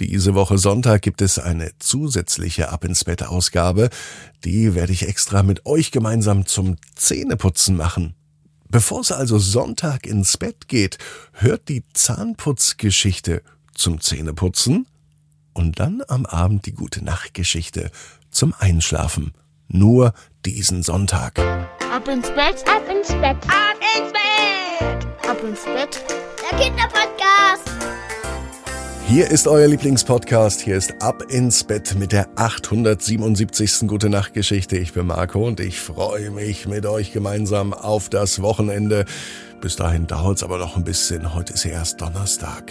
Diese Woche Sonntag gibt es eine zusätzliche Ab ins Bett Ausgabe. Die werde ich extra mit euch gemeinsam zum Zähneputzen machen. Bevor es also Sonntag ins Bett geht, hört die Zahnputzgeschichte zum Zähneputzen und dann am Abend die gute Nachtgeschichte zum Einschlafen. Nur diesen Sonntag. Ab ins Bett, Ab ins Bett, ab ins Bett, ab ins Bett. der Kinderpodcast. Hier ist euer Lieblingspodcast. Hier ist Ab ins Bett mit der 877. Gute Nacht Geschichte. Ich bin Marco und ich freue mich mit euch gemeinsam auf das Wochenende. Bis dahin dauert's aber noch ein bisschen. Heute ist ja erst Donnerstag.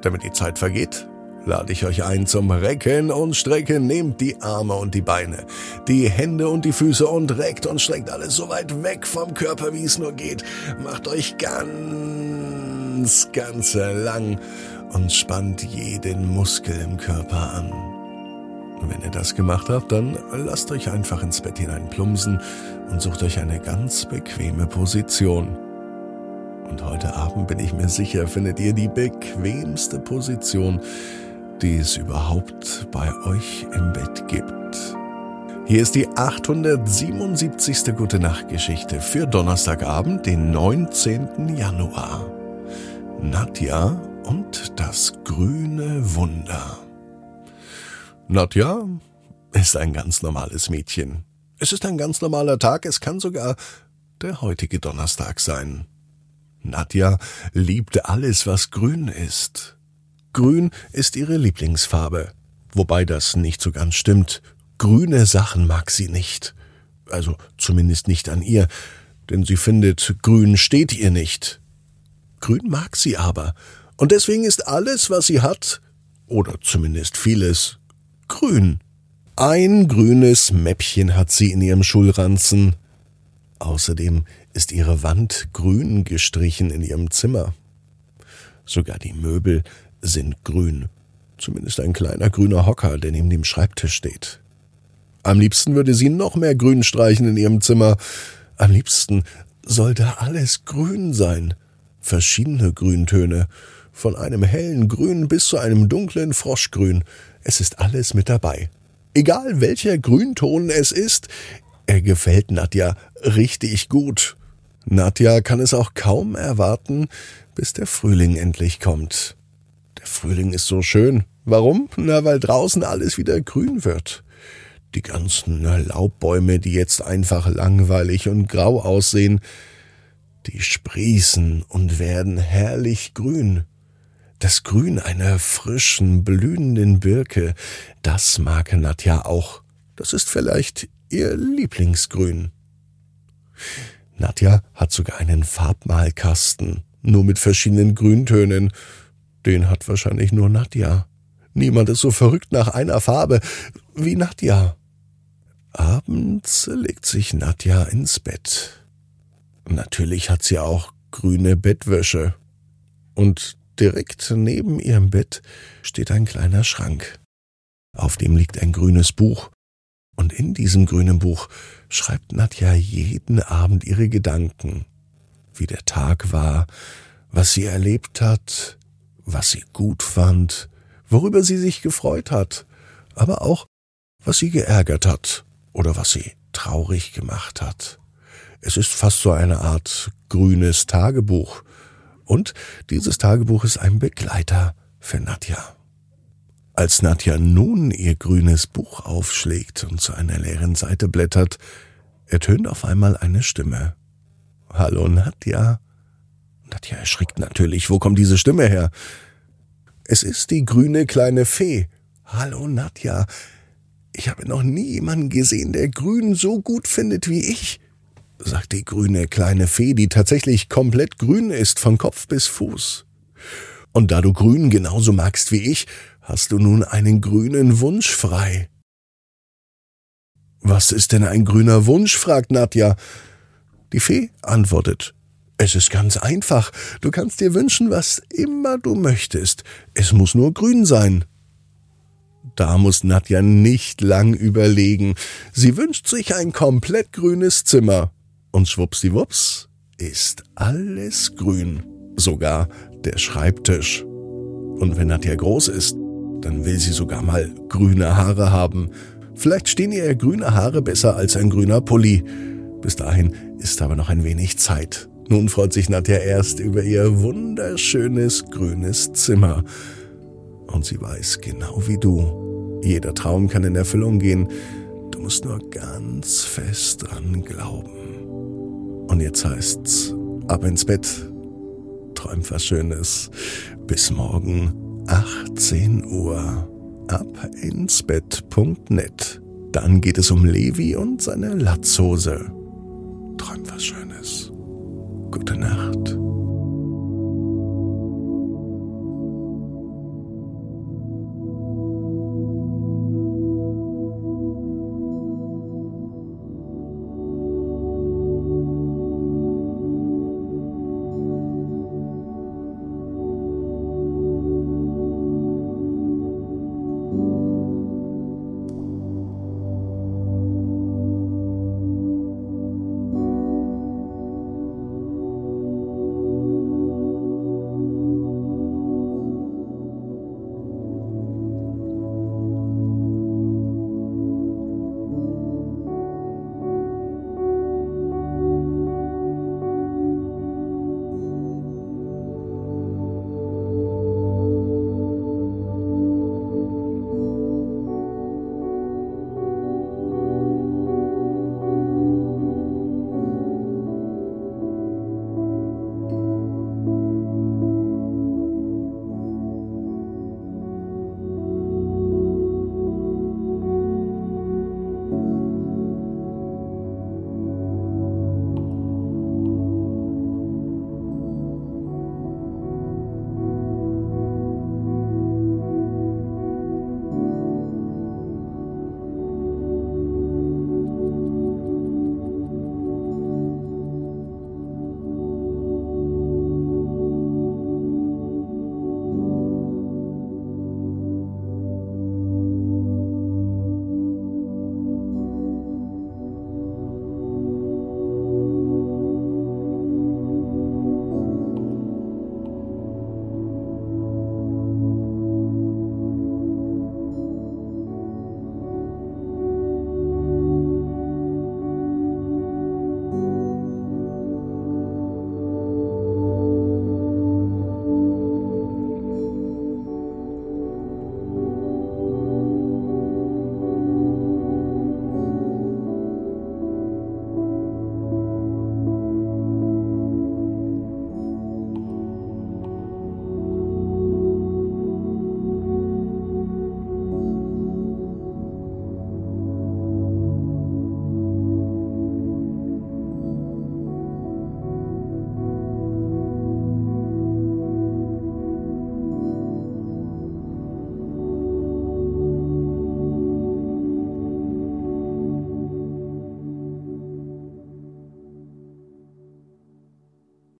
Damit die Zeit vergeht, lade ich euch ein zum Recken und Strecken. Nehmt die Arme und die Beine, die Hände und die Füße und reckt und streckt alles so weit weg vom Körper, wie es nur geht. Macht euch ganz, ganz lang und spannt jeden Muskel im Körper an. Wenn ihr das gemacht habt, dann lasst euch einfach ins Bett hinein plumpsen und sucht euch eine ganz bequeme Position. Und heute Abend bin ich mir sicher, findet ihr die bequemste Position, die es überhaupt bei euch im Bett gibt. Hier ist die 877. Gute Nacht Geschichte für Donnerstagabend, den 19. Januar. Nadja und das grüne Wunder. Nadja ist ein ganz normales Mädchen. Es ist ein ganz normaler Tag, es kann sogar der heutige Donnerstag sein. Nadja liebt alles, was grün ist. Grün ist ihre Lieblingsfarbe, wobei das nicht so ganz stimmt. Grüne Sachen mag sie nicht. Also zumindest nicht an ihr, denn sie findet, grün steht ihr nicht. Grün mag sie aber, und deswegen ist alles, was sie hat, oder zumindest vieles, grün. Ein grünes Mäppchen hat sie in ihrem Schulranzen. Außerdem ist ihre Wand grün gestrichen in ihrem Zimmer. Sogar die Möbel sind grün. Zumindest ein kleiner grüner Hocker, der neben dem Schreibtisch steht. Am liebsten würde sie noch mehr Grün streichen in ihrem Zimmer. Am liebsten soll da alles grün sein. Verschiedene Grüntöne. Von einem hellen Grün bis zu einem dunklen Froschgrün. Es ist alles mit dabei. Egal welcher Grünton es ist, er gefällt Nadja richtig gut. Nadja kann es auch kaum erwarten, bis der Frühling endlich kommt. Der Frühling ist so schön. Warum? Na, weil draußen alles wieder grün wird. Die ganzen Laubbäume, die jetzt einfach langweilig und grau aussehen, die sprießen und werden herrlich grün. Das Grün einer frischen, blühenden Birke, das mag Nadja auch. Das ist vielleicht ihr Lieblingsgrün. Nadja hat sogar einen Farbmalkasten, nur mit verschiedenen Grüntönen. Den hat wahrscheinlich nur Nadja. Niemand ist so verrückt nach einer Farbe wie Nadja. Abends legt sich Nadja ins Bett. Natürlich hat sie auch grüne Bettwäsche. Und direkt neben ihrem Bett steht ein kleiner Schrank. Auf dem liegt ein grünes Buch. Und in diesem grünen Buch schreibt Nadja jeden Abend ihre Gedanken, wie der Tag war, was sie erlebt hat, was sie gut fand, worüber sie sich gefreut hat, aber auch, was sie geärgert hat oder was sie traurig gemacht hat. Es ist fast so eine Art grünes Tagebuch. Und dieses Tagebuch ist ein Begleiter für Nadja. Als Nadja nun ihr grünes Buch aufschlägt und zu einer leeren Seite blättert, ertönt auf einmal eine Stimme. Hallo Nadja. Nadja erschrickt natürlich. Wo kommt diese Stimme her? Es ist die grüne kleine Fee. Hallo Nadja. Ich habe noch nie jemanden gesehen, der grün so gut findet wie ich, sagt die grüne kleine Fee, die tatsächlich komplett grün ist, von Kopf bis Fuß. Und da du grün genauso magst wie ich, hast du nun einen grünen Wunsch frei. Was ist denn ein grüner Wunsch? fragt Nadja. Die Fee antwortet. Es ist ganz einfach. Du kannst dir wünschen, was immer du möchtest. Es muss nur grün sein. Da muss Nadja nicht lang überlegen. Sie wünscht sich ein komplett grünes Zimmer. Und schwuppsiwupps ist alles grün. Sogar der Schreibtisch. Und wenn Nadja groß ist, Dann will sie sogar mal grüne Haare haben. Vielleicht stehen ihr grüne Haare besser als ein grüner Pulli. Bis dahin ist aber noch ein wenig Zeit. Nun freut sich Nadja erst über ihr wunderschönes grünes Zimmer. Und sie weiß genau wie du, jeder Traum kann in Erfüllung gehen. Du musst nur ganz fest dran glauben. Und jetzt heißt's, ab ins Bett, träum was Schönes. Bis morgen, 18 Uhr, ab ins Bett.net. Dann geht es um Levi und seine Latzhose. Träum was Schönes. Gute Nacht.